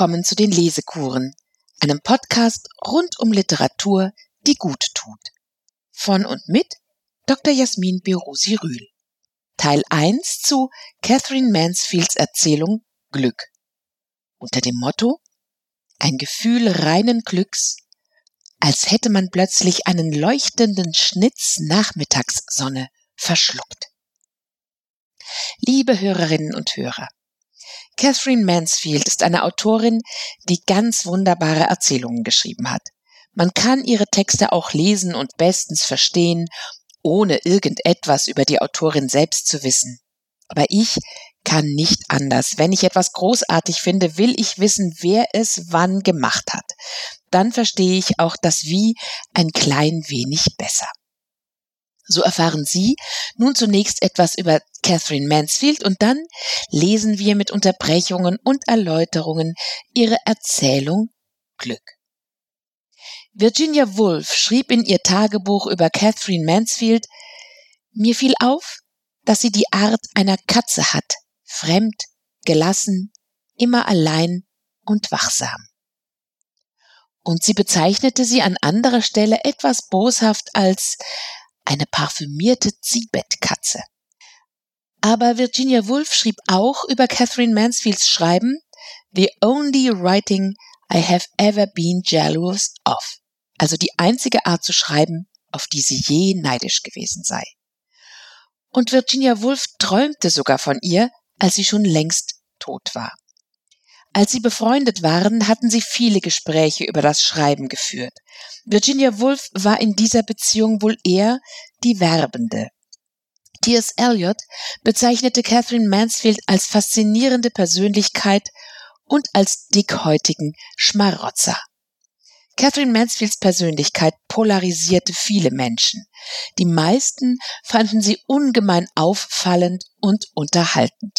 Willkommen zu den Lesekuren, einem Podcast rund um Literatur, die gut tut. Von und mit Dr. Jasmin Berusi Rühl. Teil 1 zu Catherine Mansfields Erzählung Glück. Unter dem Motto Ein Gefühl reinen Glücks, als hätte man plötzlich einen leuchtenden Schnitz Nachmittagssonne verschluckt. Liebe Hörerinnen und Hörer, Catherine Mansfield ist eine Autorin, die ganz wunderbare Erzählungen geschrieben hat. Man kann ihre Texte auch lesen und bestens verstehen, ohne irgendetwas über die Autorin selbst zu wissen. Aber ich kann nicht anders. Wenn ich etwas großartig finde, will ich wissen, wer es wann gemacht hat. Dann verstehe ich auch das Wie ein klein wenig besser. So erfahren Sie nun zunächst etwas über Catherine Mansfield und dann lesen wir mit Unterbrechungen und Erläuterungen ihre Erzählung Glück. Virginia Woolf schrieb in ihr Tagebuch über Catherine Mansfield, mir fiel auf, dass sie die Art einer Katze hat, fremd, gelassen, immer allein und wachsam. Und sie bezeichnete sie an anderer Stelle etwas boshaft als eine parfümierte Ziehbettkatze. Aber Virginia Woolf schrieb auch über Catherine Mansfields Schreiben The only writing I have ever been jealous of. Also die einzige Art zu schreiben, auf die sie je neidisch gewesen sei. Und Virginia Woolf träumte sogar von ihr, als sie schon längst tot war. Als sie befreundet waren, hatten sie viele Gespräche über das Schreiben geführt. Virginia Woolf war in dieser Beziehung wohl eher die Werbende. T.S. Eliot bezeichnete Catherine Mansfield als faszinierende Persönlichkeit und als dickhäutigen Schmarotzer. Catherine Mansfields Persönlichkeit polarisierte viele Menschen. Die meisten fanden sie ungemein auffallend und unterhaltend.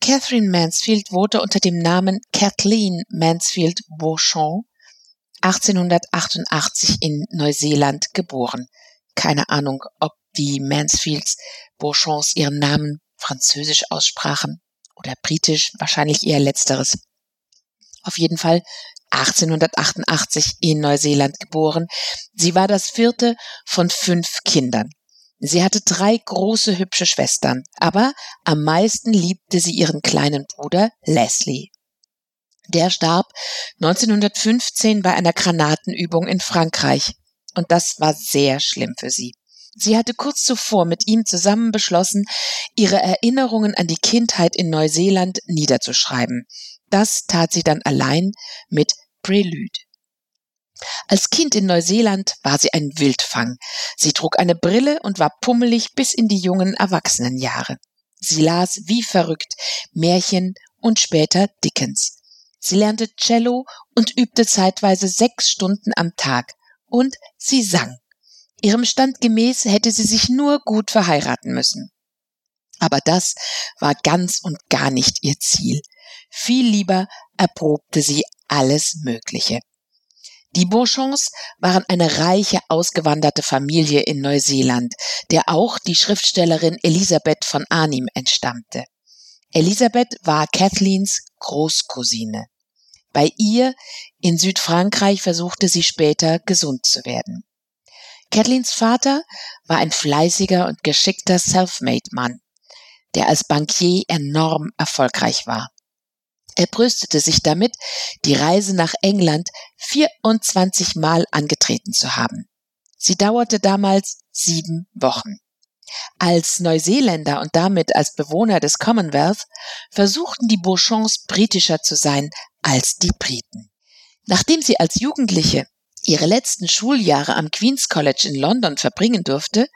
Catherine Mansfield wurde unter dem Namen Kathleen Mansfield Beauchamp 1888 in Neuseeland geboren. Keine Ahnung, ob die Mansfields Beauchamps ihren Namen französisch aussprachen oder britisch, wahrscheinlich eher letzteres. Auf jeden Fall 1888 in Neuseeland geboren. Sie war das vierte von fünf Kindern. Sie hatte drei große hübsche Schwestern, aber am meisten liebte sie ihren kleinen Bruder Leslie. Der starb 1915 bei einer Granatenübung in Frankreich, und das war sehr schlimm für sie. Sie hatte kurz zuvor mit ihm zusammen beschlossen, ihre Erinnerungen an die Kindheit in Neuseeland niederzuschreiben. Das tat sie dann allein mit Prelude. Als Kind in Neuseeland war sie ein Wildfang. Sie trug eine Brille und war pummelig bis in die jungen Erwachsenenjahre. Sie las wie verrückt Märchen und später Dickens. Sie lernte Cello und übte zeitweise sechs Stunden am Tag. Und sie sang. Ihrem Stand gemäß hätte sie sich nur gut verheiraten müssen. Aber das war ganz und gar nicht ihr Ziel. Viel lieber erprobte sie alles Mögliche. Die Beauchamps waren eine reiche ausgewanderte Familie in Neuseeland, der auch die Schriftstellerin Elisabeth von Arnim entstammte. Elisabeth war Kathleens Großcousine. Bei ihr in Südfrankreich versuchte sie später gesund zu werden. Kathleens Vater war ein fleißiger und geschickter Selfmade-Mann, der als Bankier enorm erfolgreich war. Er brüstete sich damit, die Reise nach England 24 Mal angetreten zu haben. Sie dauerte damals sieben Wochen. Als Neuseeländer und damit als Bewohner des Commonwealth versuchten die Beauchamps britischer zu sein als die Briten. Nachdem sie als Jugendliche ihre letzten Schuljahre am Queen's College in London verbringen durfte,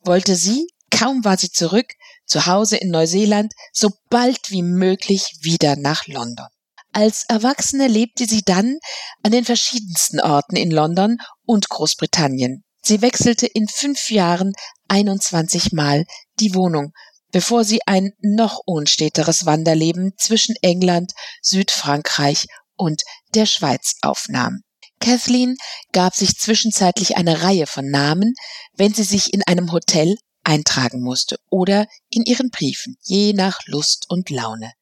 wollte sie, kaum war sie zurück, zu Hause in Neuseeland so bald wie möglich wieder nach London. Als Erwachsene lebte sie dann an den verschiedensten Orten in London und Großbritannien. Sie wechselte in fünf Jahren 21 Mal die Wohnung, bevor sie ein noch unsteteres Wanderleben zwischen England, Südfrankreich und der Schweiz aufnahm. Kathleen gab sich zwischenzeitlich eine Reihe von Namen, wenn sie sich in einem Hotel eintragen musste oder in ihren Briefen, je nach Lust und Laune.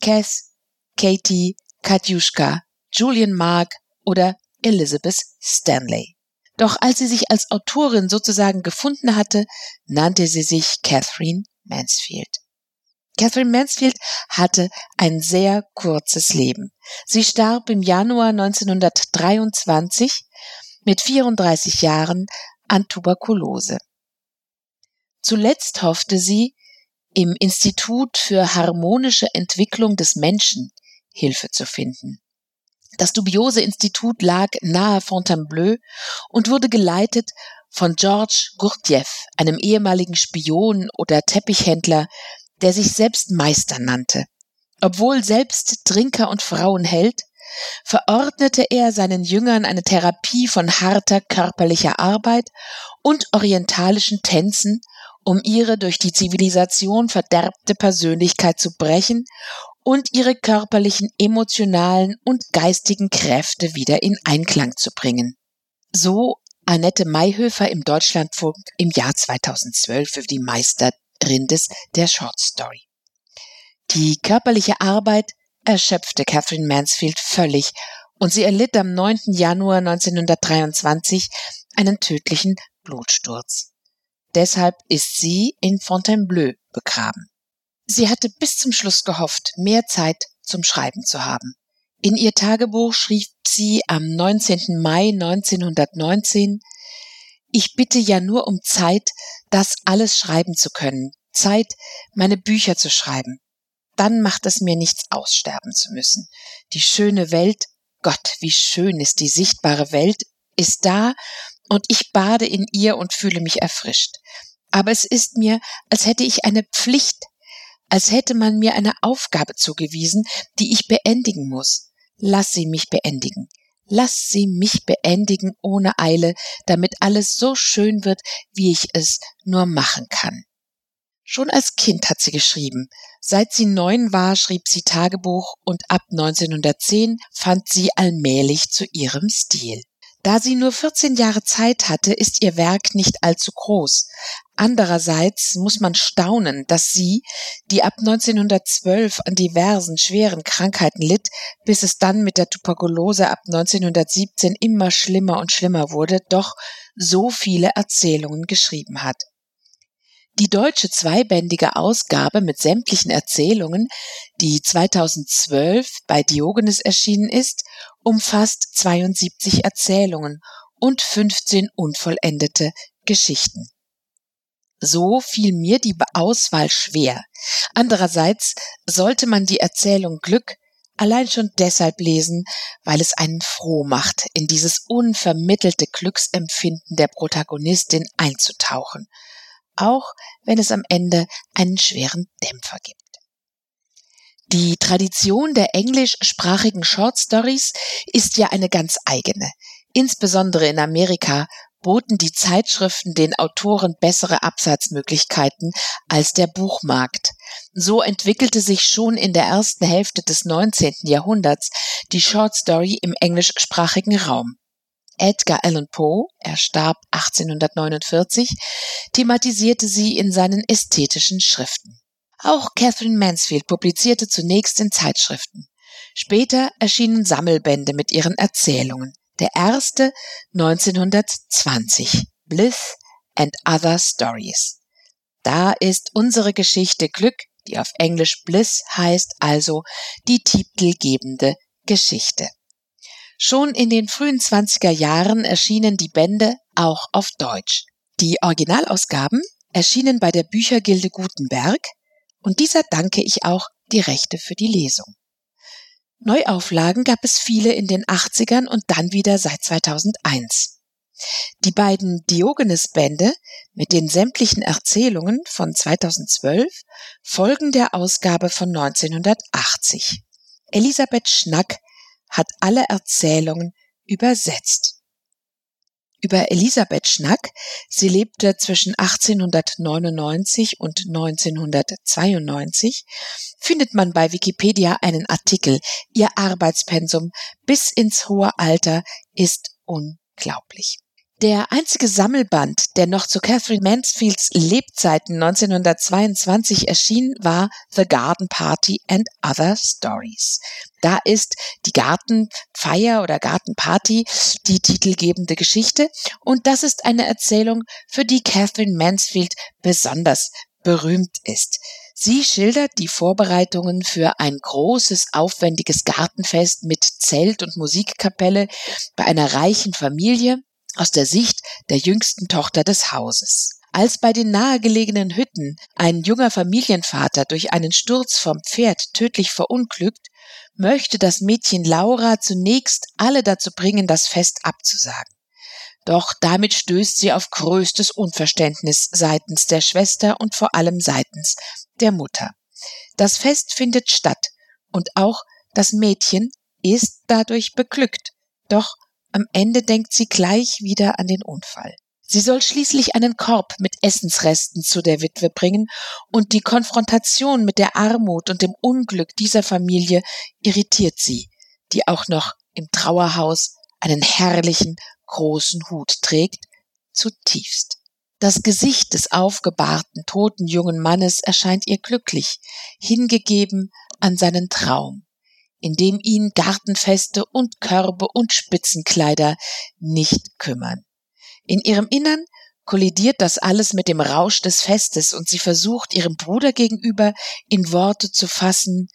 Cass, Katie, Katjuschka, Julian Mark oder Elizabeth Stanley. Doch als sie sich als Autorin sozusagen gefunden hatte, nannte sie sich Catherine Mansfield. Catherine Mansfield hatte ein sehr kurzes Leben. Sie starb im Januar 1923 mit 34 Jahren an Tuberkulose. Zuletzt hoffte sie, im Institut für harmonische Entwicklung des Menschen Hilfe zu finden. Das dubiose Institut lag nahe Fontainebleau und wurde geleitet von George Gurdjieff, einem ehemaligen Spion oder Teppichhändler, der sich selbst Meister nannte. Obwohl selbst Trinker und Frauenheld, verordnete er seinen Jüngern eine Therapie von harter körperlicher Arbeit und orientalischen Tänzen, um ihre durch die Zivilisation verderbte Persönlichkeit zu brechen und ihre körperlichen, emotionalen und geistigen Kräfte wieder in Einklang zu bringen. So Annette Mayhöfer im Deutschlandfunk im Jahr 2012 für die Meisterin des der Short Story. Die körperliche Arbeit erschöpfte Catherine Mansfield völlig und sie erlitt am 9. Januar 1923 einen tödlichen Blutsturz. Deshalb ist sie in Fontainebleau begraben. Sie hatte bis zum Schluss gehofft, mehr Zeit zum Schreiben zu haben. In ihr Tagebuch schrieb sie am 19. Mai 1919 Ich bitte ja nur um Zeit, das alles schreiben zu können, Zeit, meine Bücher zu schreiben. Dann macht es mir nichts aussterben zu müssen. Die schöne Welt, Gott, wie schön ist die sichtbare Welt, ist da und ich bade in ihr und fühle mich erfrischt. Aber es ist mir, als hätte ich eine Pflicht, als hätte man mir eine Aufgabe zugewiesen, die ich beendigen muss. Lass sie mich beendigen. Lass sie mich beendigen ohne Eile, damit alles so schön wird, wie ich es nur machen kann. Schon als Kind hat sie geschrieben. Seit sie neun war, schrieb sie Tagebuch und ab 1910 fand sie allmählich zu ihrem Stil. Da sie nur 14 Jahre Zeit hatte, ist ihr Werk nicht allzu groß. Andererseits muss man staunen, dass sie, die ab 1912 an diversen schweren Krankheiten litt, bis es dann mit der Tuberkulose ab 1917 immer schlimmer und schlimmer wurde, doch so viele Erzählungen geschrieben hat. Die deutsche zweibändige Ausgabe mit sämtlichen Erzählungen, die 2012 bei Diogenes erschienen ist, umfasst 72 Erzählungen und 15 unvollendete Geschichten. So fiel mir die Auswahl schwer. Andererseits sollte man die Erzählung Glück allein schon deshalb lesen, weil es einen froh macht, in dieses unvermittelte Glücksempfinden der Protagonistin einzutauchen auch wenn es am Ende einen schweren Dämpfer gibt. Die Tradition der englischsprachigen Short Stories ist ja eine ganz eigene. Insbesondere in Amerika boten die Zeitschriften den Autoren bessere Absatzmöglichkeiten als der Buchmarkt. So entwickelte sich schon in der ersten Hälfte des 19. Jahrhunderts die Short Story im englischsprachigen Raum. Edgar Allan Poe, er starb 1849, thematisierte sie in seinen ästhetischen Schriften. Auch Catherine Mansfield publizierte zunächst in Zeitschriften. Später erschienen Sammelbände mit ihren Erzählungen. Der erste 1920, Bliss and Other Stories. Da ist unsere Geschichte Glück, die auf Englisch Bliss heißt, also die titelgebende Geschichte. Schon in den frühen 20er Jahren erschienen die Bände auch auf Deutsch. Die Originalausgaben erschienen bei der Büchergilde Gutenberg und dieser danke ich auch die Rechte für die Lesung. Neuauflagen gab es viele in den 80ern und dann wieder seit 2001. Die beiden Diogenes-Bände mit den sämtlichen Erzählungen von 2012 folgen der Ausgabe von 1980. Elisabeth Schnack hat alle Erzählungen übersetzt. Über Elisabeth Schnack, sie lebte zwischen 1899 und 1992, findet man bei Wikipedia einen Artikel. Ihr Arbeitspensum bis ins hohe Alter ist unglaublich. Der einzige Sammelband, der noch zu Catherine Mansfields Lebzeiten 1922 erschien, war The Garden Party and Other Stories. Da ist die Gartenfeier oder Gartenparty die titelgebende Geschichte und das ist eine Erzählung, für die Catherine Mansfield besonders berühmt ist. Sie schildert die Vorbereitungen für ein großes, aufwendiges Gartenfest mit Zelt und Musikkapelle bei einer reichen Familie aus der Sicht der jüngsten Tochter des Hauses. Als bei den nahegelegenen Hütten ein junger Familienvater durch einen Sturz vom Pferd tödlich verunglückt, möchte das Mädchen Laura zunächst alle dazu bringen, das Fest abzusagen. Doch damit stößt sie auf größtes Unverständnis seitens der Schwester und vor allem seitens der Mutter. Das Fest findet statt und auch das Mädchen ist dadurch beglückt. Doch am Ende denkt sie gleich wieder an den Unfall. Sie soll schließlich einen Korb mit Essensresten zu der Witwe bringen, und die Konfrontation mit der Armut und dem Unglück dieser Familie irritiert sie, die auch noch im Trauerhaus einen herrlichen großen Hut trägt, zutiefst. Das Gesicht des aufgebahrten, toten jungen Mannes erscheint ihr glücklich, hingegeben an seinen Traum in dem ihn Gartenfeste und Körbe und Spitzenkleider nicht kümmern. In ihrem Innern kollidiert das alles mit dem Rausch des Festes und sie versucht ihrem Bruder gegenüber in Worte zu fassen,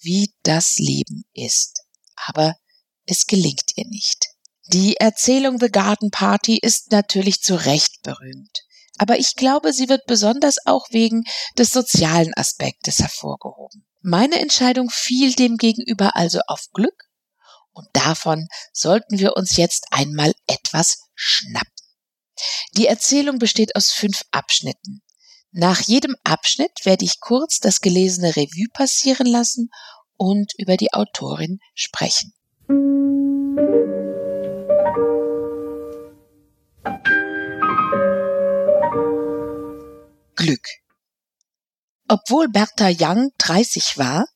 wie das Leben ist. Aber es gelingt ihr nicht. Die Erzählung The Garden Party ist natürlich zu Recht berühmt. Aber ich glaube, sie wird besonders auch wegen des sozialen Aspektes hervorgehoben. Meine Entscheidung fiel demgegenüber also auf Glück und davon sollten wir uns jetzt einmal etwas schnappen. Die Erzählung besteht aus fünf Abschnitten. Nach jedem Abschnitt werde ich kurz das gelesene Revue passieren lassen und über die Autorin sprechen. Glück. Obwohl Bertha Young 30 war,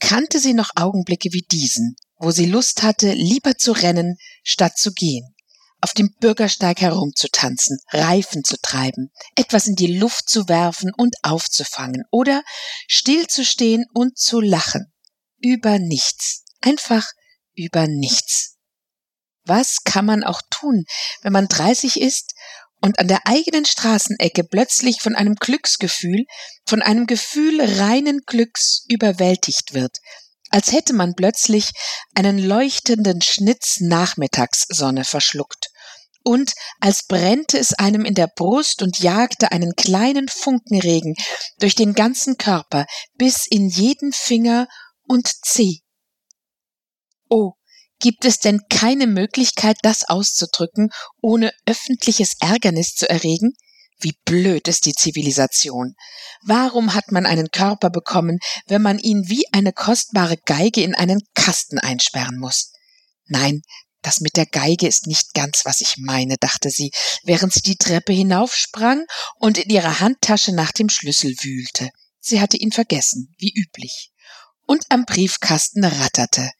kannte sie noch Augenblicke wie diesen, wo sie Lust hatte, lieber zu rennen, statt zu gehen, auf dem Bürgersteig herumzutanzen, Reifen zu treiben, etwas in die Luft zu werfen und aufzufangen oder stillzustehen und zu lachen. Über nichts. Einfach über nichts. Was kann man auch tun, wenn man 30 ist und an der eigenen Straßenecke plötzlich von einem Glücksgefühl, von einem Gefühl reinen Glücks überwältigt wird, als hätte man plötzlich einen leuchtenden Schnitz Nachmittagssonne verschluckt und als brennte es einem in der Brust und jagte einen kleinen Funkenregen durch den ganzen Körper bis in jeden Finger und Zeh. Oh, Gibt es denn keine Möglichkeit, das auszudrücken, ohne öffentliches Ärgernis zu erregen? Wie blöd ist die Zivilisation. Warum hat man einen Körper bekommen, wenn man ihn wie eine kostbare Geige in einen Kasten einsperren muss? Nein, das mit der Geige ist nicht ganz, was ich meine, dachte sie, während sie die Treppe hinaufsprang und in ihrer Handtasche nach dem Schlüssel wühlte. Sie hatte ihn vergessen, wie üblich. Und am Briefkasten ratterte.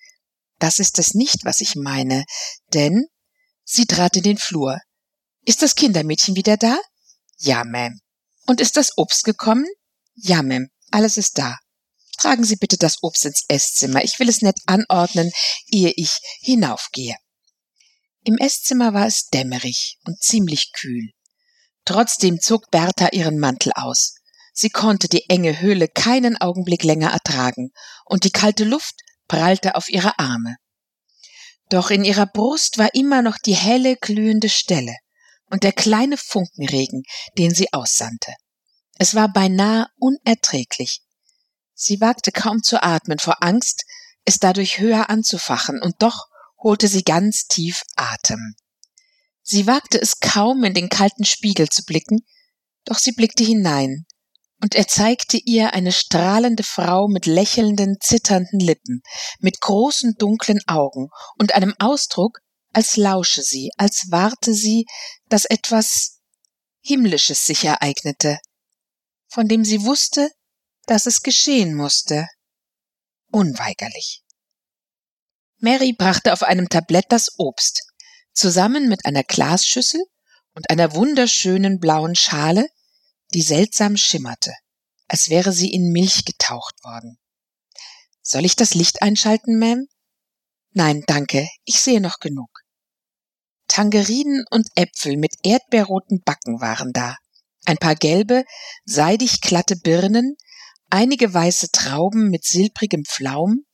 Das ist es nicht, was ich meine, denn sie trat in den Flur. Ist das Kindermädchen wieder da? Ja, Ma'am. Und ist das Obst gekommen? Ja, Ma'am. Alles ist da. Tragen Sie bitte das Obst ins Esszimmer. Ich will es nett anordnen, ehe ich hinaufgehe. Im Esszimmer war es dämmerig und ziemlich kühl. Trotzdem zog Bertha ihren Mantel aus. Sie konnte die enge Höhle keinen Augenblick länger ertragen, und die kalte Luft prallte auf ihre Arme. Doch in ihrer Brust war immer noch die helle, glühende Stelle und der kleine Funkenregen, den sie aussandte. Es war beinahe unerträglich. Sie wagte kaum zu atmen vor Angst, es dadurch höher anzufachen, und doch holte sie ganz tief Atem. Sie wagte es kaum, in den kalten Spiegel zu blicken, doch sie blickte hinein, und er zeigte ihr eine strahlende Frau mit lächelnden, zitternden Lippen, mit großen dunklen Augen und einem Ausdruck, als lausche sie, als warte sie, dass etwas Himmlisches sich ereignete, von dem sie wusste, dass es geschehen musste. Unweigerlich. Mary brachte auf einem Tablett das Obst. zusammen mit einer Glasschüssel und einer wunderschönen blauen Schale, die seltsam schimmerte, als wäre sie in Milch getaucht worden. Soll ich das Licht einschalten, Ma'am? Nein, danke, ich sehe noch genug. Tangerinen und Äpfel mit erdbeerroten Backen waren da, ein paar gelbe, seidig glatte Birnen, einige weiße Trauben mit silbrigem Pflaum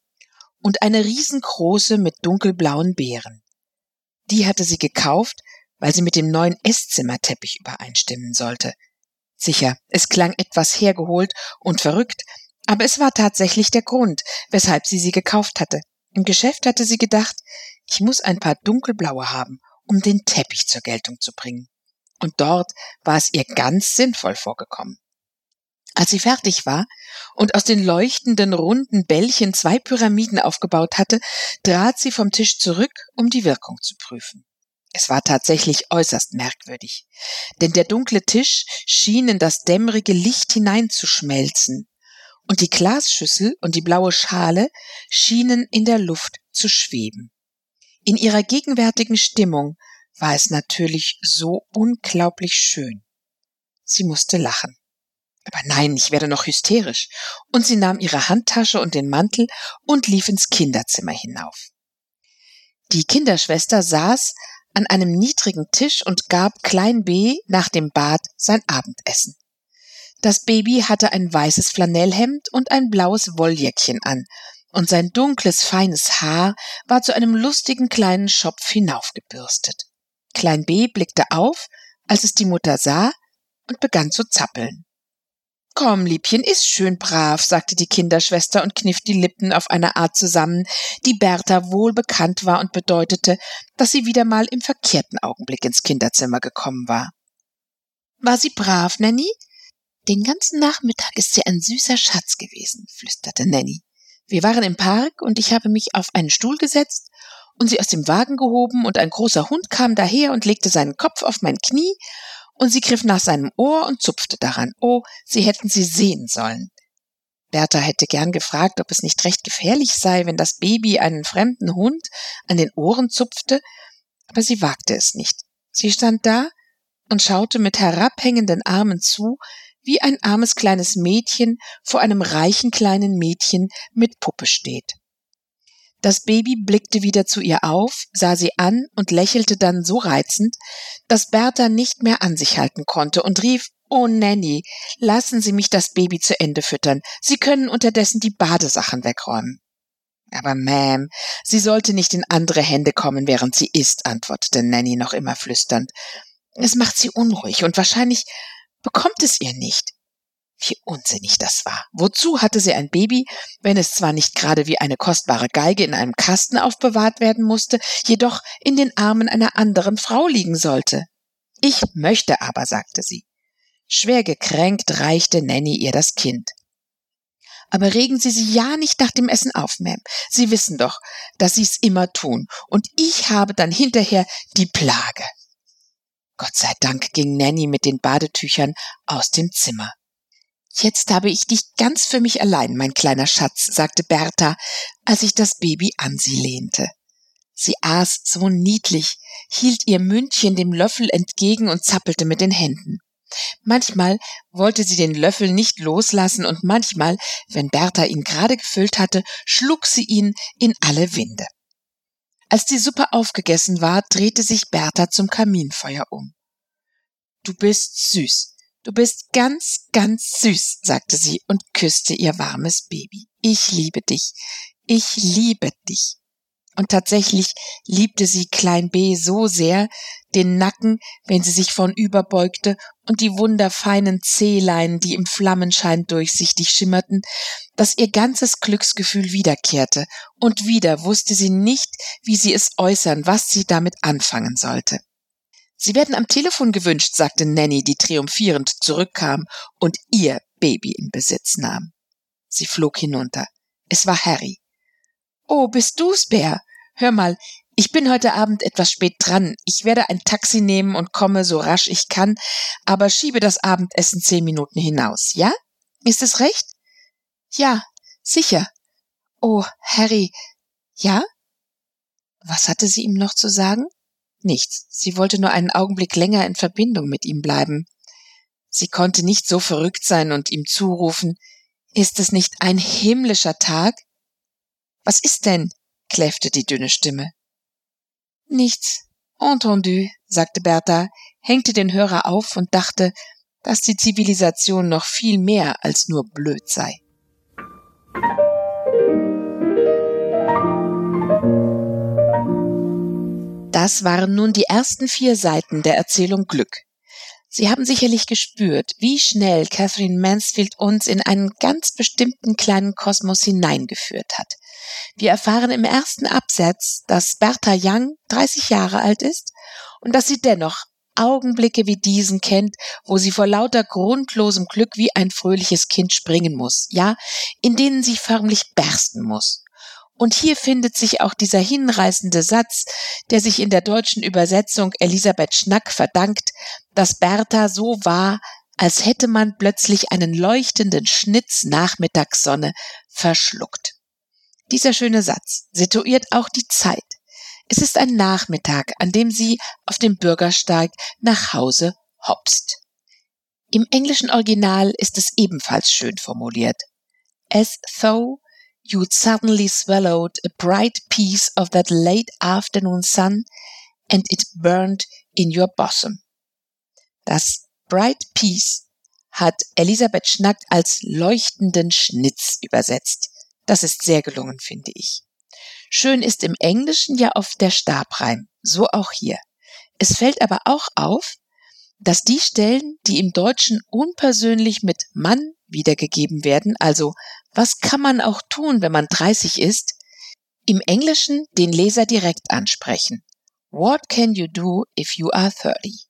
und eine riesengroße mit dunkelblauen Beeren. Die hatte sie gekauft, weil sie mit dem neuen Esszimmerteppich übereinstimmen sollte. Sicher, es klang etwas hergeholt und verrückt, aber es war tatsächlich der Grund, weshalb sie sie gekauft hatte. Im Geschäft hatte sie gedacht, ich muss ein paar dunkelblaue haben, um den Teppich zur Geltung zu bringen. Und dort war es ihr ganz sinnvoll vorgekommen. Als sie fertig war und aus den leuchtenden runden Bällchen zwei Pyramiden aufgebaut hatte, trat sie vom Tisch zurück, um die Wirkung zu prüfen. Es war tatsächlich äußerst merkwürdig, denn der dunkle Tisch schien in das dämmerige Licht hineinzuschmelzen, und die Glasschüssel und die blaue Schale schienen in der Luft zu schweben. In ihrer gegenwärtigen Stimmung war es natürlich so unglaublich schön. Sie musste lachen. Aber nein, ich werde noch hysterisch. Und sie nahm ihre Handtasche und den Mantel und lief ins Kinderzimmer hinauf. Die Kinderschwester saß an einem niedrigen Tisch und gab Klein B nach dem Bad sein Abendessen. Das Baby hatte ein weißes Flanellhemd und ein blaues Wolljäckchen an, und sein dunkles, feines Haar war zu einem lustigen kleinen Schopf hinaufgebürstet. Klein B blickte auf, als es die Mutter sah, und begann zu zappeln. Komm, Liebchen, iss schön brav, sagte die Kinderschwester und kniff die Lippen auf eine Art zusammen, die Bertha wohl bekannt war und bedeutete, dass sie wieder mal im verkehrten Augenblick ins Kinderzimmer gekommen war. War sie brav, Nanny? Den ganzen Nachmittag ist sie ein süßer Schatz gewesen, flüsterte Nanny. Wir waren im Park und ich habe mich auf einen Stuhl gesetzt und sie aus dem Wagen gehoben und ein großer Hund kam daher und legte seinen Kopf auf mein Knie und sie griff nach seinem Ohr und zupfte daran. Oh, sie hätten sie sehen sollen. Bertha hätte gern gefragt, ob es nicht recht gefährlich sei, wenn das Baby einen fremden Hund an den Ohren zupfte, aber sie wagte es nicht. Sie stand da und schaute mit herabhängenden Armen zu, wie ein armes kleines Mädchen vor einem reichen kleinen Mädchen mit Puppe steht. Das Baby blickte wieder zu ihr auf, sah sie an und lächelte dann so reizend, dass Bertha nicht mehr an sich halten konnte und rief Oh Nanny, lassen Sie mich das Baby zu Ende füttern. Sie können unterdessen die Badesachen wegräumen. Aber Ma'am, sie sollte nicht in andere Hände kommen, während sie isst, antwortete Nanny noch immer flüsternd. Es macht sie unruhig und wahrscheinlich bekommt es ihr nicht. Wie unsinnig das war. Wozu hatte sie ein Baby, wenn es zwar nicht gerade wie eine kostbare Geige in einem Kasten aufbewahrt werden musste, jedoch in den Armen einer anderen Frau liegen sollte? Ich möchte aber, sagte sie. Schwer gekränkt reichte Nanny ihr das Kind. Aber regen Sie sie ja nicht nach dem Essen auf, Ma'am. Sie wissen doch, dass Sie's immer tun, und ich habe dann hinterher die Plage. Gott sei Dank ging Nanny mit den Badetüchern aus dem Zimmer. Jetzt habe ich dich ganz für mich allein, mein kleiner Schatz, sagte Bertha, als sich das Baby an sie lehnte. Sie aß so niedlich, hielt ihr Mündchen dem Löffel entgegen und zappelte mit den Händen. Manchmal wollte sie den Löffel nicht loslassen und manchmal, wenn Bertha ihn gerade gefüllt hatte, schlug sie ihn in alle Winde. Als die Suppe aufgegessen war, drehte sich Bertha zum Kaminfeuer um. Du bist süß, Du bist ganz, ganz süß, sagte sie und küsste ihr warmes Baby. Ich liebe dich. Ich liebe dich. Und tatsächlich liebte sie Klein B so sehr, den Nacken, wenn sie sich vornüber beugte, und die wunderfeinen Zehlein, die im Flammenschein durchsichtig schimmerten, dass ihr ganzes Glücksgefühl wiederkehrte, und wieder wusste sie nicht, wie sie es äußern, was sie damit anfangen sollte. Sie werden am Telefon gewünscht, sagte Nanny, die triumphierend zurückkam und ihr Baby in Besitz nahm. Sie flog hinunter. Es war Harry. Oh, bist du's, Bär? Hör mal, ich bin heute Abend etwas spät dran. Ich werde ein Taxi nehmen und komme so rasch ich kann, aber schiebe das Abendessen zehn Minuten hinaus, ja? Ist es recht? Ja, sicher. Oh, Harry. Ja? Was hatte sie ihm noch zu sagen? Nichts. Sie wollte nur einen Augenblick länger in Verbindung mit ihm bleiben. Sie konnte nicht so verrückt sein und ihm zurufen, ist es nicht ein himmlischer Tag? Was ist denn? kläffte die dünne Stimme. Nichts. Entendu, sagte Bertha, hängte den Hörer auf und dachte, dass die Zivilisation noch viel mehr als nur blöd sei. Das waren nun die ersten vier Seiten der Erzählung Glück. Sie haben sicherlich gespürt, wie schnell Catherine Mansfield uns in einen ganz bestimmten kleinen Kosmos hineingeführt hat. Wir erfahren im ersten Absatz, dass Bertha Young 30 Jahre alt ist und dass sie dennoch Augenblicke wie diesen kennt, wo sie vor lauter grundlosem Glück wie ein fröhliches Kind springen muss, ja, in denen sie förmlich bersten muss. Und hier findet sich auch dieser hinreißende Satz, der sich in der deutschen Übersetzung Elisabeth Schnack verdankt, dass Bertha so war, als hätte man plötzlich einen leuchtenden Schnitz Nachmittagssonne verschluckt. Dieser schöne Satz situiert auch die Zeit. Es ist ein Nachmittag, an dem sie auf dem Bürgersteig nach Hause hopst. Im englischen Original ist es ebenfalls schön formuliert. As though you'd suddenly swallowed a bright piece of that late afternoon sun and it burned in your bosom. Das bright piece hat Elisabeth Schnack als leuchtenden Schnitz übersetzt. Das ist sehr gelungen, finde ich. Schön ist im Englischen ja oft der Stabreim, so auch hier. Es fällt aber auch auf, dass die Stellen, die im Deutschen unpersönlich mit Mann wiedergegeben werden, also was kann man auch tun, wenn man 30 ist, im Englischen den Leser direkt ansprechen. What can you do if you are 30?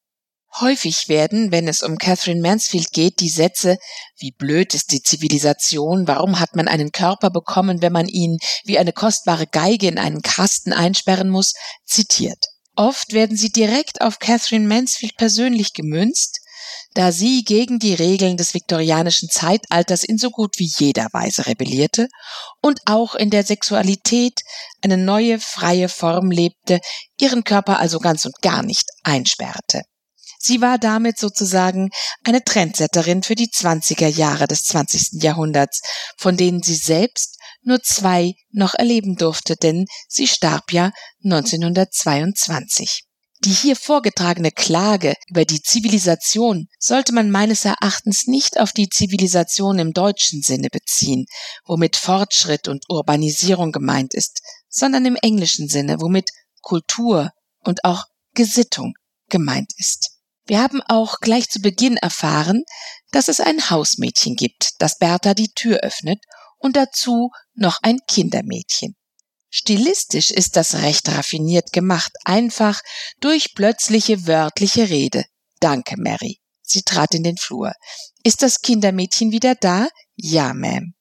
Häufig werden, wenn es um Catherine Mansfield geht, die Sätze, wie blöd ist die Zivilisation, warum hat man einen Körper bekommen, wenn man ihn wie eine kostbare Geige in einen Kasten einsperren muss, zitiert. Oft werden sie direkt auf Catherine Mansfield persönlich gemünzt, da sie gegen die Regeln des viktorianischen Zeitalters in so gut wie jeder Weise rebellierte und auch in der Sexualität eine neue freie Form lebte, ihren Körper also ganz und gar nicht einsperrte. Sie war damit sozusagen eine Trendsetterin für die 20er Jahre des 20. Jahrhunderts, von denen sie selbst nur zwei noch erleben durfte, denn sie starb ja 1922. Die hier vorgetragene Klage über die Zivilisation sollte man meines Erachtens nicht auf die Zivilisation im deutschen Sinne beziehen, womit Fortschritt und Urbanisierung gemeint ist, sondern im englischen Sinne, womit Kultur und auch Gesittung gemeint ist. Wir haben auch gleich zu Beginn erfahren, dass es ein Hausmädchen gibt, das Bertha die Tür öffnet und dazu noch ein Kindermädchen. Stilistisch ist das recht raffiniert gemacht, einfach durch plötzliche wörtliche Rede. Danke, Mary. Sie trat in den Flur. Ist das Kindermädchen wieder da? Ja, Ma'am.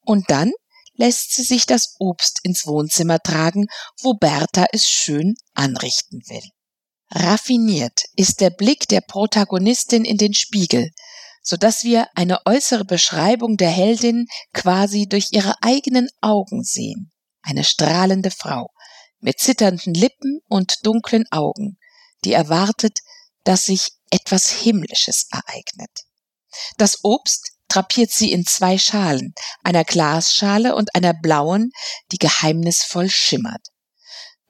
Und dann lässt sie sich das Obst ins Wohnzimmer tragen, wo Bertha es schön anrichten will. Raffiniert ist der Blick der Protagonistin in den Spiegel, so dass wir eine äußere Beschreibung der Heldin quasi durch ihre eigenen Augen sehen. Eine strahlende Frau mit zitternden Lippen und dunklen Augen, die erwartet, dass sich etwas Himmlisches ereignet. Das Obst drapiert sie in zwei Schalen, einer Glasschale und einer blauen, die geheimnisvoll schimmert.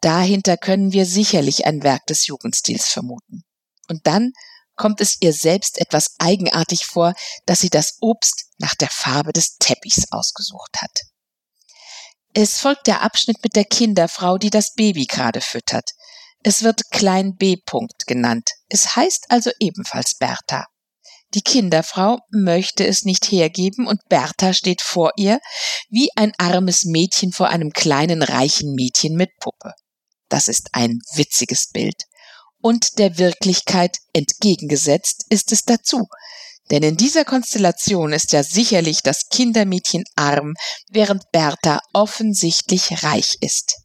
Dahinter können wir sicherlich ein Werk des Jugendstils vermuten. Und dann kommt es ihr selbst etwas eigenartig vor, dass sie das Obst nach der Farbe des Teppichs ausgesucht hat. Es folgt der Abschnitt mit der Kinderfrau, die das Baby gerade füttert. Es wird Klein B. -Punkt genannt. Es heißt also ebenfalls Bertha. Die Kinderfrau möchte es nicht hergeben und Bertha steht vor ihr wie ein armes Mädchen vor einem kleinen reichen Mädchen mit Puppe. Das ist ein witziges Bild. Und der Wirklichkeit entgegengesetzt ist es dazu. Denn in dieser Konstellation ist ja sicherlich das Kindermädchen arm, während Bertha offensichtlich reich ist.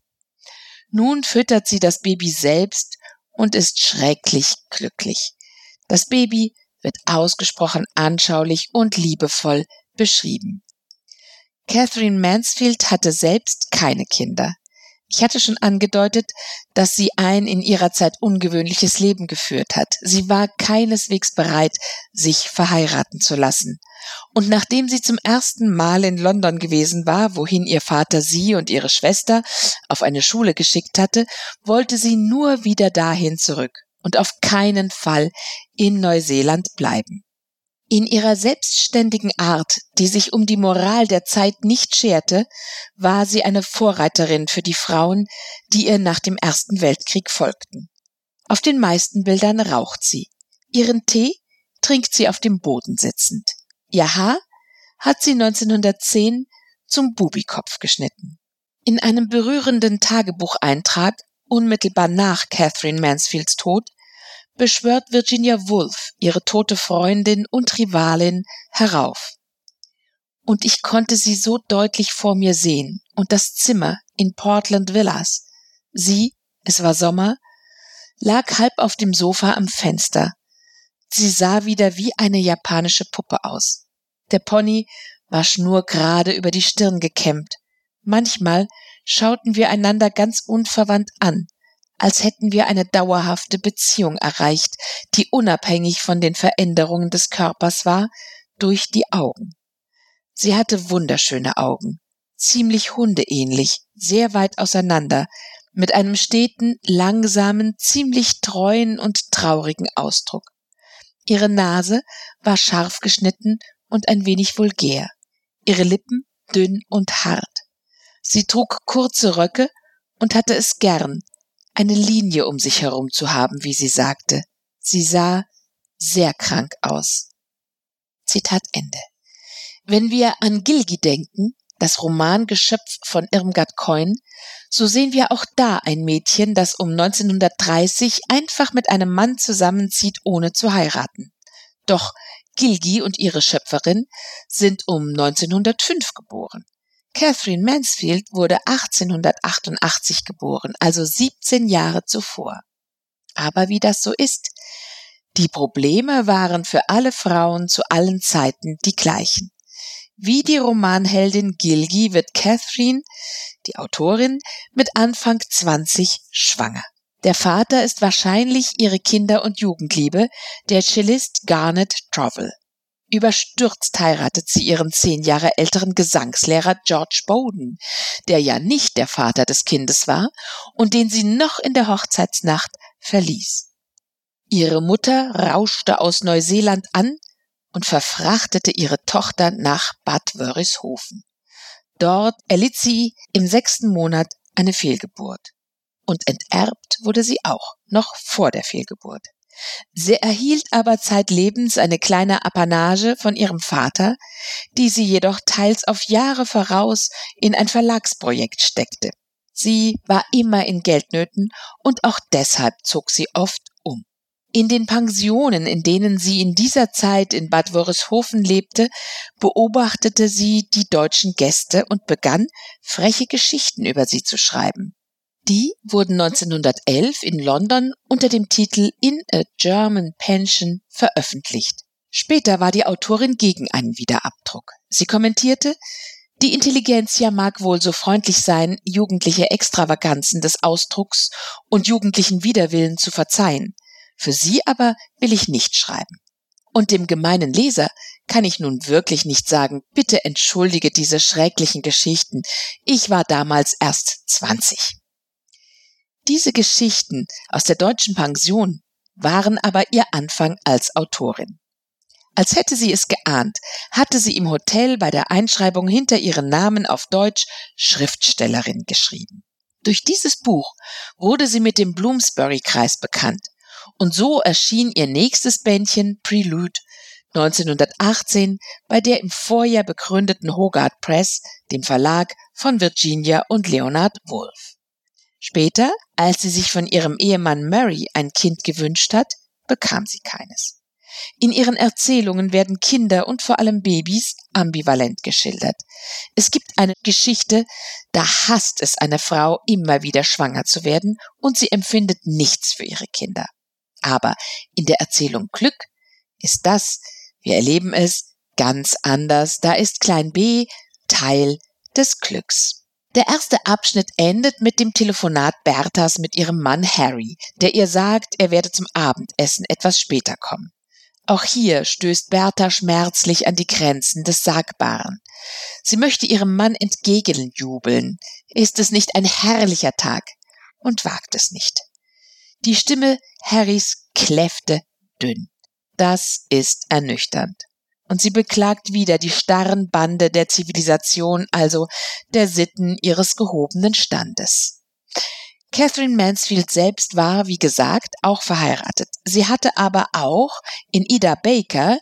Nun füttert sie das Baby selbst und ist schrecklich glücklich. Das Baby wird ausgesprochen anschaulich und liebevoll beschrieben. Catherine Mansfield hatte selbst keine Kinder. Ich hatte schon angedeutet, dass sie ein in ihrer Zeit ungewöhnliches Leben geführt hat. Sie war keineswegs bereit, sich verheiraten zu lassen. Und nachdem sie zum ersten Mal in London gewesen war, wohin ihr Vater sie und ihre Schwester auf eine Schule geschickt hatte, wollte sie nur wieder dahin zurück und auf keinen Fall in Neuseeland bleiben. In ihrer selbstständigen Art, die sich um die Moral der Zeit nicht scherte, war sie eine Vorreiterin für die Frauen, die ihr nach dem Ersten Weltkrieg folgten. Auf den meisten Bildern raucht sie. Ihren Tee trinkt sie auf dem Boden sitzend. Ihr Haar hat sie 1910 zum Bubikopf geschnitten. In einem berührenden Tagebucheintrag unmittelbar nach Catherine Mansfields Tod beschwört Virginia Woolf ihre tote Freundin und Rivalin herauf. Und ich konnte sie so deutlich vor mir sehen und das Zimmer in Portland Villas. Sie, es war Sommer, lag halb auf dem Sofa am Fenster. Sie sah wieder wie eine japanische Puppe aus. Der Pony war schnurgerade über die Stirn gekämmt. Manchmal schauten wir einander ganz unverwandt an, als hätten wir eine dauerhafte Beziehung erreicht, die unabhängig von den Veränderungen des Körpers war, durch die Augen. Sie hatte wunderschöne Augen, ziemlich hundeähnlich, sehr weit auseinander, mit einem steten, langsamen, ziemlich treuen und traurigen Ausdruck. Ihre Nase war scharf geschnitten und ein wenig vulgär, ihre Lippen dünn und hart. Sie trug kurze Röcke und hatte es gern, eine Linie um sich herum zu haben, wie sie sagte. Sie sah sehr krank aus. Zitat Ende. Wenn wir an Gilgi denken, das Romangeschöpf von Irmgard Coyne, so sehen wir auch da ein Mädchen, das um 1930 einfach mit einem Mann zusammenzieht, ohne zu heiraten. Doch Gilgi und ihre Schöpferin sind um 1905 geboren. Catherine Mansfield wurde 1888 geboren, also 17 Jahre zuvor. Aber wie das so ist, die Probleme waren für alle Frauen zu allen Zeiten die gleichen. Wie die Romanheldin Gilgi wird Catherine, die Autorin, mit Anfang 20 schwanger. Der Vater ist wahrscheinlich ihre Kinder- und Jugendliebe, der Cellist Garnet Trovel. Überstürzt heiratet sie ihren zehn Jahre älteren Gesangslehrer George Bowden, der ja nicht der Vater des Kindes war und den sie noch in der Hochzeitsnacht verließ. Ihre Mutter rauschte aus Neuseeland an und verfrachtete ihre Tochter nach Bad Wörishofen. Dort erlitt sie im sechsten Monat eine Fehlgeburt. Und enterbt wurde sie auch, noch vor der Fehlgeburt. Sie erhielt aber zeitlebens eine kleine Apanage von ihrem Vater, die sie jedoch teils auf Jahre voraus in ein Verlagsprojekt steckte. Sie war immer in Geldnöten und auch deshalb zog sie oft um. In den Pensionen, in denen sie in dieser Zeit in Bad Wörishofen lebte, beobachtete sie die deutschen Gäste und begann, freche Geschichten über sie zu schreiben. Die wurden 1911 in London unter dem Titel In a German Pension veröffentlicht. Später war die Autorin gegen einen Wiederabdruck. Sie kommentierte, die Intelligenzia mag wohl so freundlich sein, jugendliche Extravaganzen des Ausdrucks und jugendlichen Widerwillen zu verzeihen. Für sie aber will ich nicht schreiben. Und dem gemeinen Leser kann ich nun wirklich nicht sagen, bitte entschuldige diese schrecklichen Geschichten. Ich war damals erst zwanzig. Diese Geschichten aus der deutschen Pension waren aber ihr Anfang als Autorin. Als hätte sie es geahnt, hatte sie im Hotel bei der Einschreibung hinter ihren Namen auf Deutsch Schriftstellerin geschrieben. Durch dieses Buch wurde sie mit dem Bloomsbury-Kreis bekannt und so erschien ihr nächstes Bändchen Prelude 1918 bei der im Vorjahr begründeten Hogarth Press, dem Verlag von Virginia und Leonard Woolf. Später, als sie sich von ihrem Ehemann Murray ein Kind gewünscht hat, bekam sie keines. In ihren Erzählungen werden Kinder und vor allem Babys ambivalent geschildert. Es gibt eine Geschichte, da hasst es eine Frau, immer wieder schwanger zu werden, und sie empfindet nichts für ihre Kinder. Aber in der Erzählung Glück ist das, wir erleben es, ganz anders. Da ist Klein b Teil des Glücks. Der erste Abschnitt endet mit dem Telefonat Berthas mit ihrem Mann Harry, der ihr sagt, er werde zum Abendessen etwas später kommen. Auch hier stößt Bertha schmerzlich an die Grenzen des Sagbaren. Sie möchte ihrem Mann entgegenjubeln. Ist es nicht ein herrlicher Tag? Und wagt es nicht. Die Stimme Harrys kläffte dünn. Das ist ernüchternd. Und sie beklagt wieder die starren Bande der Zivilisation, also der Sitten ihres gehobenen Standes. Catherine Mansfield selbst war, wie gesagt, auch verheiratet. Sie hatte aber auch in Ida Baker,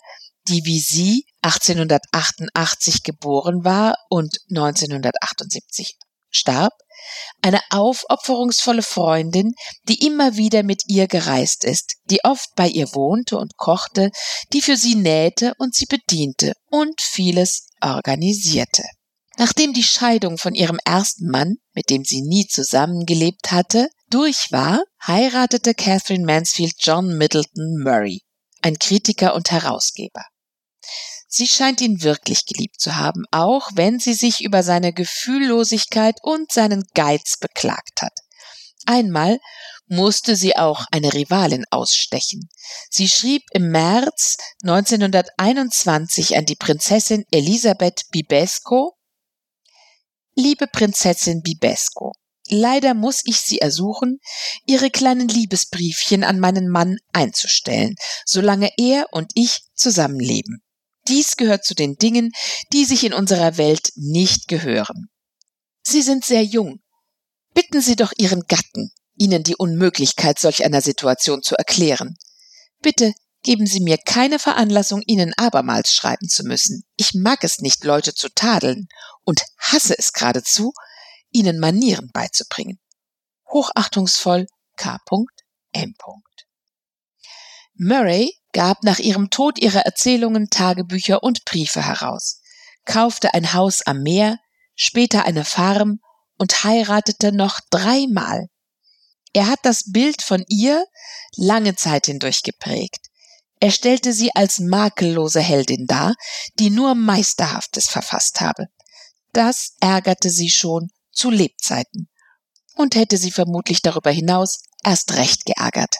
die wie sie 1888 geboren war und 1978 starb, eine aufopferungsvolle Freundin, die immer wieder mit ihr gereist ist, die oft bei ihr wohnte und kochte, die für sie nähte und sie bediente und vieles organisierte. Nachdem die Scheidung von ihrem ersten Mann, mit dem sie nie zusammengelebt hatte, durch war, heiratete Catherine Mansfield John Middleton Murray, ein Kritiker und Herausgeber. Sie scheint ihn wirklich geliebt zu haben, auch wenn sie sich über seine Gefühllosigkeit und seinen Geiz beklagt hat. Einmal musste sie auch eine Rivalin ausstechen. Sie schrieb im März 1921 an die Prinzessin Elisabeth Bibesco, Liebe Prinzessin Bibesco, leider muss ich Sie ersuchen, Ihre kleinen Liebesbriefchen an meinen Mann einzustellen, solange er und ich zusammenleben. Dies gehört zu den Dingen, die sich in unserer Welt nicht gehören. Sie sind sehr jung. Bitten Sie doch Ihren Gatten, Ihnen die Unmöglichkeit solch einer Situation zu erklären. Bitte Geben Sie mir keine Veranlassung, Ihnen abermals schreiben zu müssen. Ich mag es nicht, Leute zu tadeln und hasse es geradezu, Ihnen Manieren beizubringen. Hochachtungsvoll K.M. Murray gab nach ihrem Tod ihre Erzählungen, Tagebücher und Briefe heraus, kaufte ein Haus am Meer, später eine Farm und heiratete noch dreimal. Er hat das Bild von ihr lange Zeit hindurch geprägt. Er stellte sie als makellose Heldin dar, die nur Meisterhaftes verfasst habe. Das ärgerte sie schon zu Lebzeiten und hätte sie vermutlich darüber hinaus erst recht geärgert.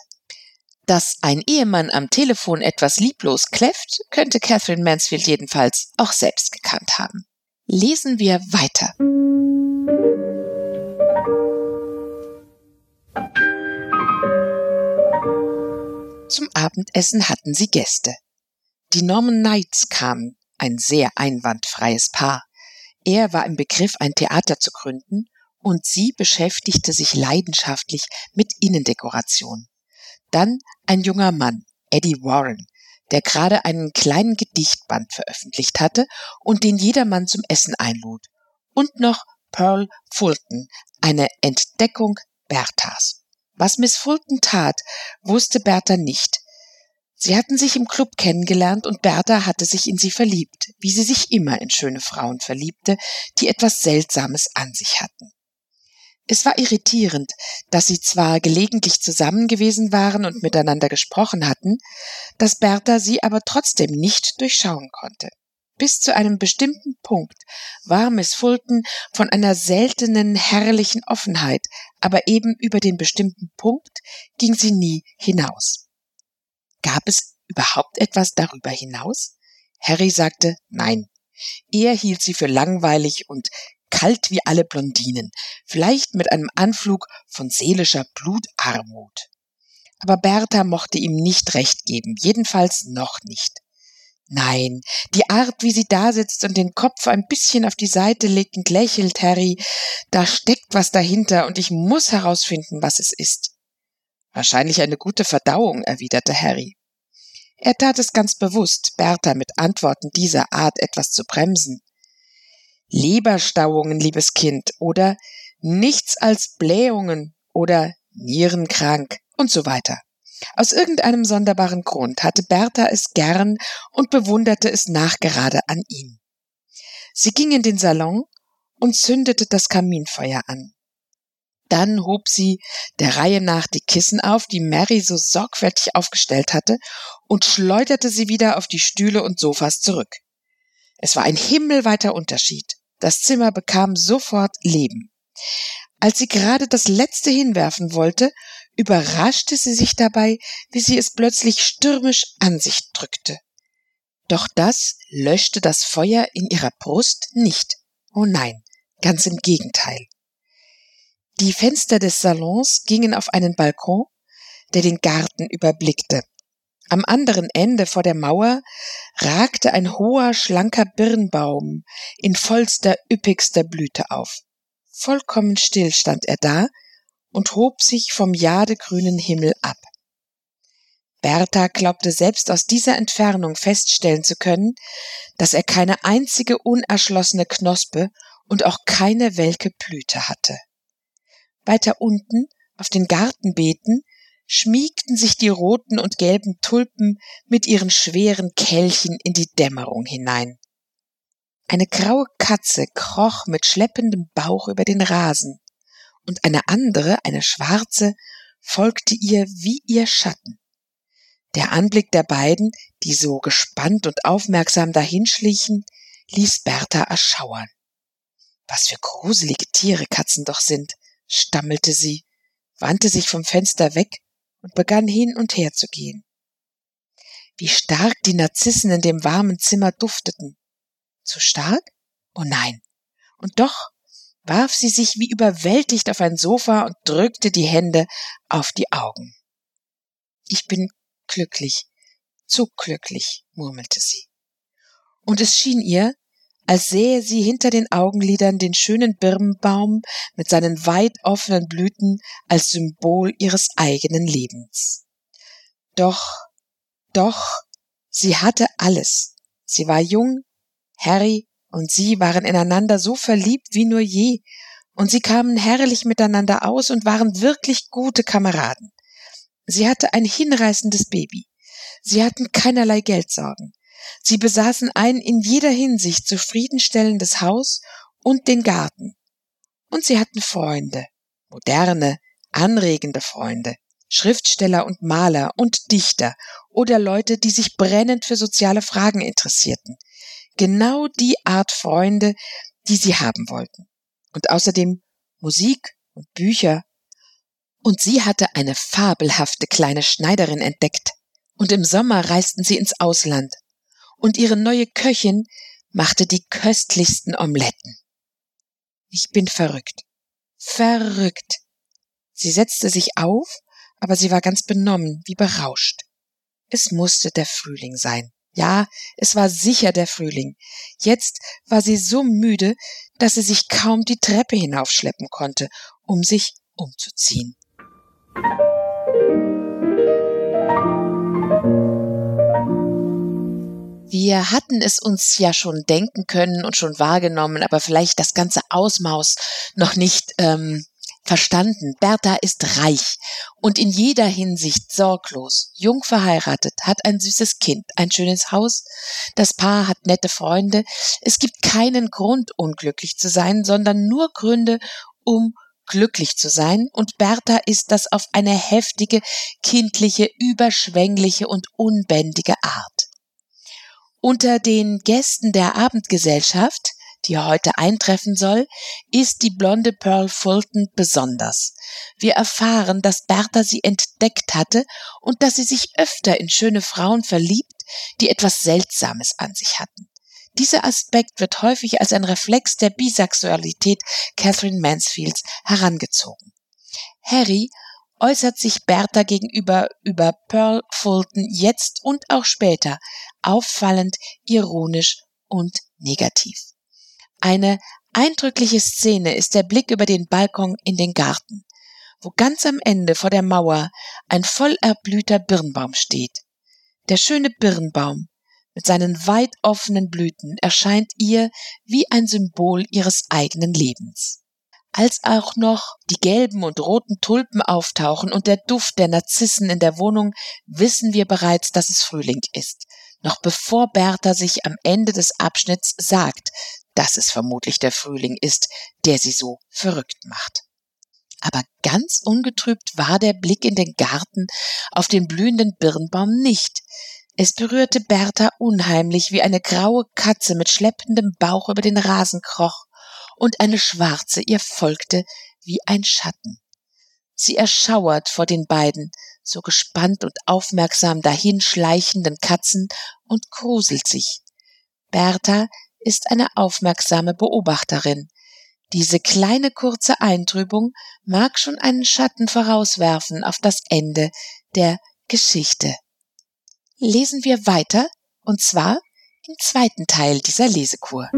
Dass ein Ehemann am Telefon etwas lieblos kläfft, könnte Catherine Mansfield jedenfalls auch selbst gekannt haben. Lesen wir weiter. Zum Abendessen hatten sie Gäste. Die Norman Knights kamen, ein sehr einwandfreies Paar. Er war im Begriff, ein Theater zu gründen, und sie beschäftigte sich leidenschaftlich mit Innendekoration. Dann ein junger Mann, Eddie Warren, der gerade einen kleinen Gedichtband veröffentlicht hatte und den jedermann zum Essen einlud. Und noch Pearl Fulton, eine Entdeckung Berthas. Was Miss Fulton tat, wusste Bertha nicht. Sie hatten sich im Club kennengelernt und Bertha hatte sich in sie verliebt, wie sie sich immer in schöne Frauen verliebte, die etwas Seltsames an sich hatten. Es war irritierend, dass sie zwar gelegentlich zusammen gewesen waren und miteinander gesprochen hatten, dass Bertha sie aber trotzdem nicht durchschauen konnte. Bis zu einem bestimmten Punkt war Miss Fulton von einer seltenen, herrlichen Offenheit, aber eben über den bestimmten Punkt ging sie nie hinaus. Gab es überhaupt etwas darüber hinaus? Harry sagte nein. Er hielt sie für langweilig und kalt wie alle Blondinen, vielleicht mit einem Anflug von seelischer Blutarmut. Aber Bertha mochte ihm nicht recht geben, jedenfalls noch nicht. Nein, die Art, wie sie da sitzt und den Kopf ein bisschen auf die Seite legt und lächelt, Harry, da steckt was dahinter und ich muss herausfinden, was es ist. Wahrscheinlich eine gute Verdauung, erwiderte Harry. Er tat es ganz bewusst, Bertha mit Antworten dieser Art etwas zu bremsen. Leberstauungen, liebes Kind, oder nichts als Blähungen oder Nierenkrank und so weiter. Aus irgendeinem sonderbaren Grund hatte Bertha es gern und bewunderte es nachgerade an ihm. Sie ging in den Salon und zündete das Kaminfeuer an. Dann hob sie der Reihe nach die Kissen auf, die Mary so sorgfältig aufgestellt hatte, und schleuderte sie wieder auf die Stühle und Sofas zurück. Es war ein himmelweiter Unterschied. Das Zimmer bekam sofort Leben. Als sie gerade das letzte hinwerfen wollte, überraschte sie sich dabei, wie sie es plötzlich stürmisch an sich drückte. Doch das löschte das Feuer in ihrer Brust nicht. Oh nein, ganz im Gegenteil. Die Fenster des Salons gingen auf einen Balkon, der den Garten überblickte. Am anderen Ende vor der Mauer ragte ein hoher, schlanker Birnbaum in vollster, üppigster Blüte auf. Vollkommen still stand er da und hob sich vom jadegrünen Himmel ab. Bertha glaubte selbst aus dieser Entfernung feststellen zu können, dass er keine einzige unerschlossene Knospe und auch keine welke Blüte hatte. Weiter unten, auf den Gartenbeeten, schmiegten sich die roten und gelben Tulpen mit ihren schweren Kelchen in die Dämmerung hinein. Eine graue Katze kroch mit schleppendem Bauch über den Rasen, und eine andere, eine schwarze, folgte ihr wie ihr Schatten. Der Anblick der beiden, die so gespannt und aufmerksam dahinschlichen, ließ Bertha erschauern. Was für gruselige Tiere Katzen doch sind, stammelte sie, wandte sich vom Fenster weg und begann hin und her zu gehen. Wie stark die Narzissen in dem warmen Zimmer dufteten. Zu stark? Oh nein. Und doch warf sie sich wie überwältigt auf ein Sofa und drückte die Hände auf die Augen. Ich bin glücklich, zu glücklich, murmelte sie. Und es schien ihr, als sähe sie hinter den Augenlidern den schönen Birnbaum mit seinen weit offenen Blüten als Symbol ihres eigenen Lebens. Doch, doch, sie hatte alles. Sie war jung, Harry und sie waren ineinander so verliebt wie nur je, und sie kamen herrlich miteinander aus und waren wirklich gute Kameraden. Sie hatte ein hinreißendes Baby. Sie hatten keinerlei Geldsorgen. Sie besaßen ein in jeder Hinsicht zufriedenstellendes Haus und den Garten. Und sie hatten Freunde, moderne, anregende Freunde, Schriftsteller und Maler und Dichter oder Leute, die sich brennend für soziale Fragen interessierten. Genau die Art Freunde, die sie haben wollten. Und außerdem Musik und Bücher. Und sie hatte eine fabelhafte kleine Schneiderin entdeckt. Und im Sommer reisten sie ins Ausland, und ihre neue Köchin machte die köstlichsten Omeletten. Ich bin verrückt. Verrückt. Sie setzte sich auf, aber sie war ganz benommen, wie berauscht. Es musste der Frühling sein. Ja, es war sicher der Frühling. Jetzt war sie so müde, dass sie sich kaum die Treppe hinaufschleppen konnte, um sich umzuziehen. Wir hatten es uns ja schon denken können und schon wahrgenommen, aber vielleicht das ganze Ausmaß noch nicht ähm, verstanden. Bertha ist reich und in jeder Hinsicht sorglos, jung verheiratet, hat ein süßes Kind, ein schönes Haus, das Paar hat nette Freunde. Es gibt keinen Grund, unglücklich zu sein, sondern nur Gründe, um glücklich zu sein, und Bertha ist das auf eine heftige, kindliche, überschwängliche und unbändige Art. Unter den Gästen der Abendgesellschaft, die heute eintreffen soll, ist die blonde Pearl Fulton besonders. Wir erfahren, dass Bertha sie entdeckt hatte und dass sie sich öfter in schöne Frauen verliebt, die etwas Seltsames an sich hatten. Dieser Aspekt wird häufig als ein Reflex der Bisexualität Catherine Mansfields herangezogen. Harry äußert sich Bertha gegenüber über Pearl Fulton jetzt und auch später auffallend, ironisch und negativ. Eine eindrückliche Szene ist der Blick über den Balkon in den Garten, wo ganz am Ende vor der Mauer ein voll erblühter Birnbaum steht. Der schöne Birnbaum mit seinen weit offenen Blüten erscheint ihr wie ein Symbol ihres eigenen Lebens als auch noch die gelben und roten Tulpen auftauchen und der Duft der Narzissen in der Wohnung, wissen wir bereits, dass es Frühling ist. Noch bevor Bertha sich am Ende des Abschnitts sagt, dass es vermutlich der Frühling ist, der sie so verrückt macht. Aber ganz ungetrübt war der Blick in den Garten auf den blühenden Birnbaum nicht. Es berührte Bertha unheimlich, wie eine graue Katze mit schleppendem Bauch über den Rasen kroch und eine schwarze ihr folgte wie ein Schatten. Sie erschauert vor den beiden, so gespannt und aufmerksam dahinschleichenden Katzen und gruselt sich. Bertha ist eine aufmerksame Beobachterin. Diese kleine kurze Eintrübung mag schon einen Schatten vorauswerfen auf das Ende der Geschichte. Lesen wir weiter, und zwar im zweiten Teil dieser Lesekur.